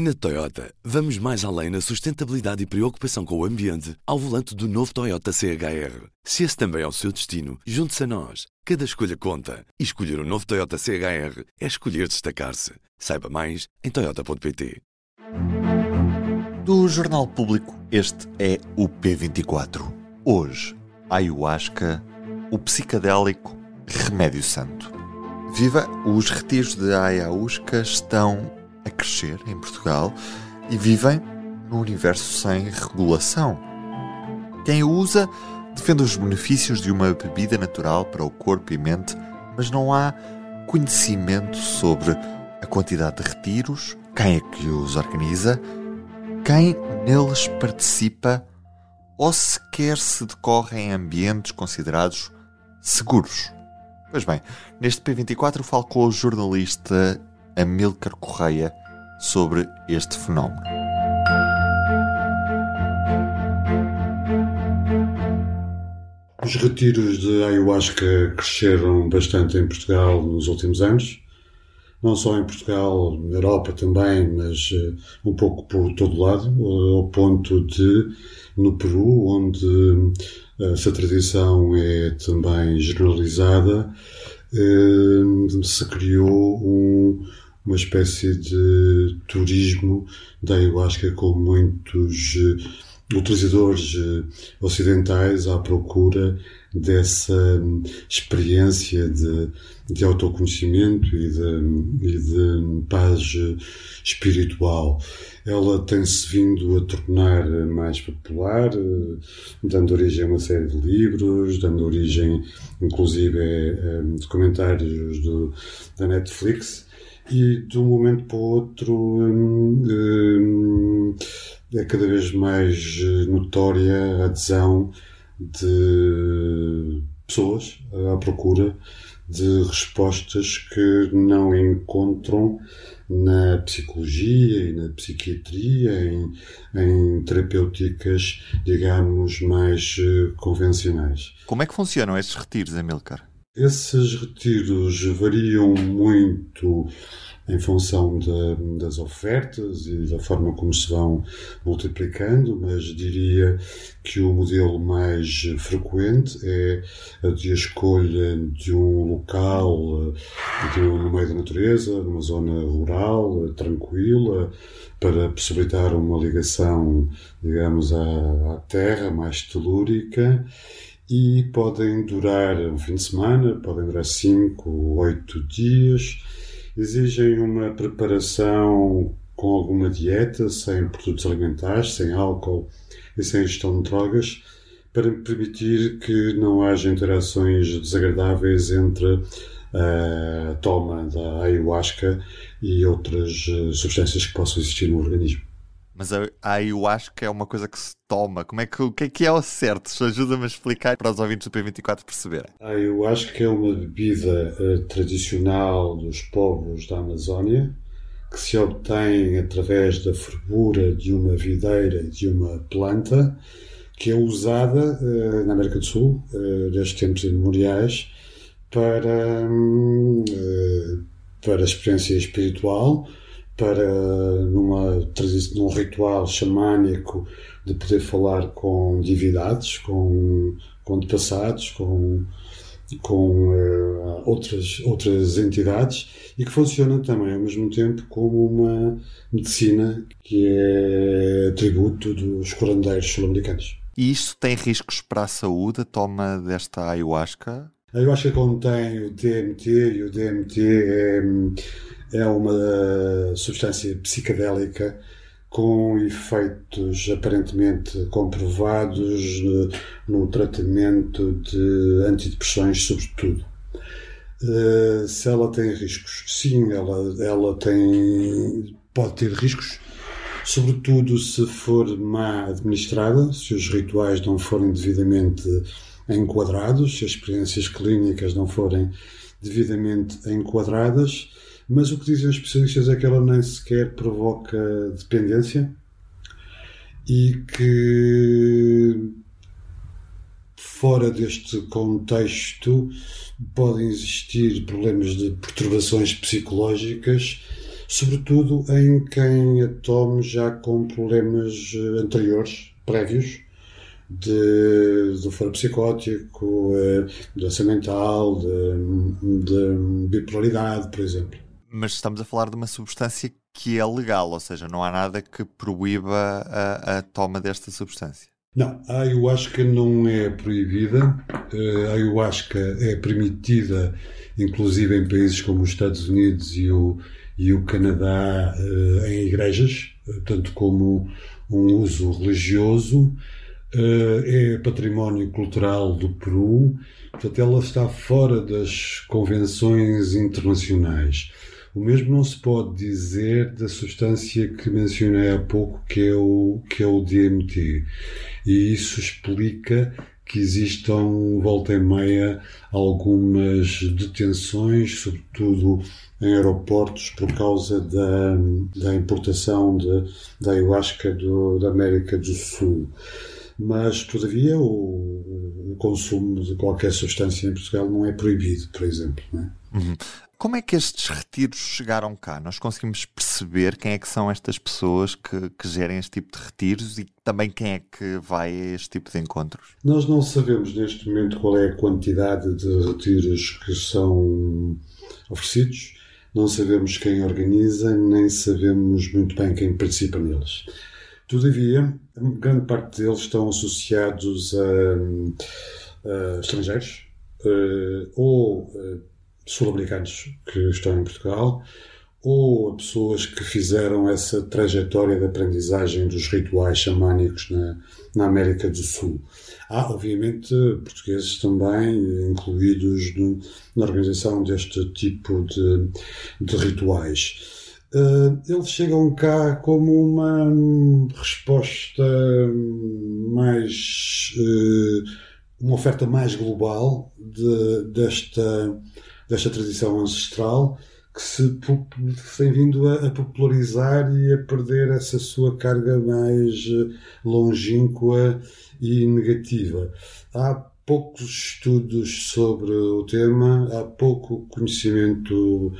Na Toyota, vamos mais além na sustentabilidade e preocupação com o ambiente ao volante do novo Toyota CHR. Se esse também é o seu destino, junte-se a nós. Cada escolha conta. E escolher o um novo Toyota CHR é escolher destacar-se. Saiba mais em Toyota.pt. Do Jornal Público, este é o P24. Hoje, Ayahuasca, o psicadélico Remédio Santo. Viva! Os retiros de Ayahuasca estão a crescer em Portugal e vivem num universo sem regulação. Quem o usa defende os benefícios de uma bebida natural para o corpo e mente, mas não há conhecimento sobre a quantidade de retiros, quem é que os organiza, quem neles participa ou sequer se decorre em ambientes considerados seguros. Pois bem, neste P24 falo com o jornalista Amílcar Correia sobre este fenómeno. Os retiros de ayahuasca cresceram bastante em Portugal nos últimos anos. Não só em Portugal, na Europa também, mas uh, um pouco por todo lado, uh, ao ponto de, no Peru, onde uh, essa tradição é também generalizada, se criou um, uma espécie de turismo da ayahuasca com muitos uh, utilizadores uh, ocidentais à procura dessa um, experiência de, de autoconhecimento e de, e de paz eh, espiritual. Ela tem-se vindo a tornar mais popular, dando origem a uma série de livros, dando origem, inclusive, a documentários do, da Netflix e de um momento para o outro hum, hum, é cada vez mais notória a adesão de pessoas à procura de respostas que não encontram na psicologia e na psiquiatria, em, em terapêuticas, digamos, mais eh, convencionais. Como é que funcionam estes retiros, Amilcar? Esses retiros variam muito em função de, das ofertas e da forma como se vão multiplicando, mas diria que o modelo mais frequente é a de escolha de um local de, no meio da natureza, numa zona rural, tranquila, para possibilitar uma ligação, digamos, à, à terra mais telúrica e podem durar um fim de semana, podem durar 5 ou 8 dias, exigem uma preparação com alguma dieta, sem produtos alimentares, sem álcool e sem ingestão de drogas, para permitir que não haja interações desagradáveis entre a toma da ayahuasca e outras eh, substâncias que possam existir no organismo. Mas a ayahuasca é uma coisa que se toma. Como é que, o que é que é o certo? Ajuda-me a explicar para os ouvintes do P24 perceberem. A ayahuasca é uma bebida uh, tradicional dos povos da Amazónia que se obtém através da fervura de uma videira de uma planta que é usada uh, na América do Sul uh, desde tempos imemoriais para, um, para a experiência espiritual para numa num ritual xamânico de poder falar com divindades, com, com antepassados, com, com uh, outras, outras entidades e que funciona também ao mesmo tempo como uma medicina que é tributo dos curandeiros sul-americanos. E isto tem riscos para a saúde, a toma desta ayahuasca? A ayahuasca contém o DMT e o DMT é é uma substância psicadélica com efeitos aparentemente comprovados no tratamento de antidepressões, sobretudo. Eh, se ela tem riscos, sim, ela, ela tem, pode ter riscos, sobretudo se for má administrada, se os rituais não forem devidamente enquadrados, se as experiências clínicas não forem devidamente enquadradas mas o que dizem os especialistas é que ela nem sequer provoca dependência e que fora deste contexto podem existir problemas de perturbações psicológicas sobretudo em quem a tome já com problemas eh, anteriores, prévios, de, de foro psicótico, eh, doença mental, de, de bipolaridade, por exemplo. Mas estamos a falar de uma substância que é legal, ou seja, não há nada que proíba a, a toma desta substância. Não, a ayahuasca não é proibida. A ayahuasca é permitida, inclusive em países como os Estados Unidos e o, e o Canadá, eh, em igrejas, tanto como um uso religioso. Eh, é património cultural do Peru, portanto, ela está fora das convenções internacionais. O mesmo não se pode dizer da substância que mencionei há pouco, que é o, que é o DMT. E isso explica que existam, volta e meia, algumas detenções, sobretudo em aeroportos, por causa da, da importação de, da ayahuasca do, da América do Sul mas todavia o, o, consumo de qualquer substância em Portugal não é proibido, por exemplo. É? Uhum. Como é que estes retiros chegaram cá? Nós conseguimos perceber quem é que são estas pessoas que, que gerem este tipo de retiros e também quem é que vai a este tipo de encontros? Nós não sabemos neste momento qual é a quantidade de retiros que são oferecidos, não sabemos quem organiza, nem sabemos muito bem quem participa neles. Todavia, grande parte deles estão associados a, a estrangeiros uh, ou uh, sul-americanos que estão em Portugal ou a pessoas que fizeram essa trajetória de aprendizagem dos rituais xamânicos na, na América do Sul. Há, obviamente, portugueses também incluídos no, na organização deste tipo de, de rituais. Uh, eles chegam cá como uma resposta mais. Uh, uma oferta mais global de, desta, desta tradição ancestral que se tem vindo a, a, popularizar e a perder essa sua carga mais eh, longínqua e negativa. Há poucos estudos sobre o tema, há pouco conhecimento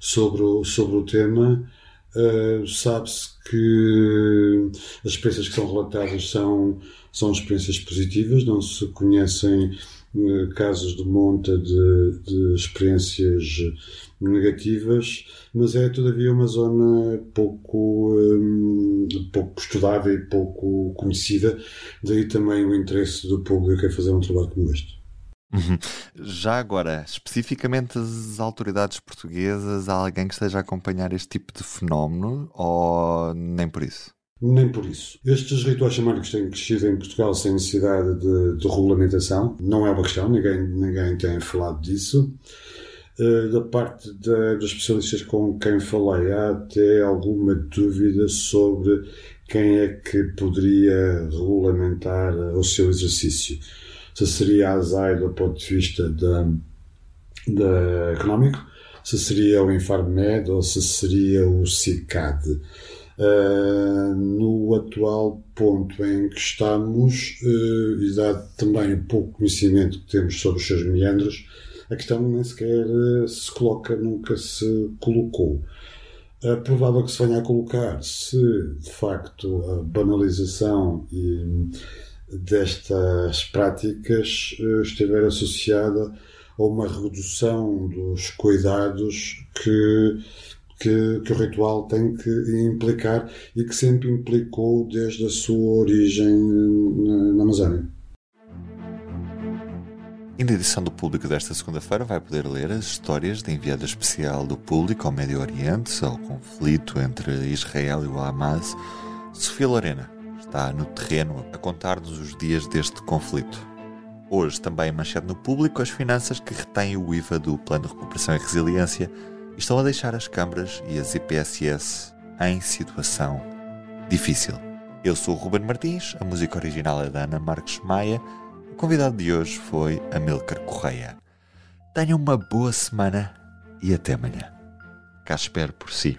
sobre sobre o tema. Uh, Sabe-se que as experiências que são relatadas são, são experiências positivas, não se conhecem uh, casos de monta de, de experiências negativas, mas é todavia uma zona pouco, um, pouco estudada e pouco conhecida, daí também o interesse do público em fazer um trabalho como este. Uhum. Já agora, especificamente as autoridades portuguesas, há alguém que esteja a acompanhar este tipo de fenómeno ou nem por isso? Nem por isso. Estes rituais xamânicos têm crescido em Portugal sem necessidade de, de regulamentação. Não é uma questão, ninguém, ninguém tem falado disso. Uh, da parte da, dos especialistas com quem falei, há até alguma dúvida sobre quem é que poderia regulamentar o seu exercício se seria a ASAI do ponto de vista da, da económico, se seria o Infarmed ou se seria o CICAD. Uh, no atual ponto em que estamos, uh, e dado também o pouco conhecimento que temos sobre os seus meandros, a questão nem sequer uh, se coloca, nunca se colocou. É provável que se venha a colocar se, de facto, a banalização e destas práticas eh, estiver associada a uma redução dos cuidados que, que, que, o ritual tem que implicar e que sempre implicou desde a sua origem na, na Amazónia. E na edição do público desta segunda-feira vai poder ler as histórias da enviada especial do público ao Médio Oriente, ao conflito entre Israel e o Hamas, Sofia Lorena está no terreno a contar-nos os dias deste conflito. Hoje também manchete no público as finanças que retêm o IVA do Plano de Recuperação e Resiliência e estão a deixar as câmaras e as IPSS em situação difícil. Eu sou o Ruben Martins, a música original é da Ana Marques Maia, o convidado de hoje foi Amilcar Correia. Tenham uma boa semana e até amanhã. Cá espero por si.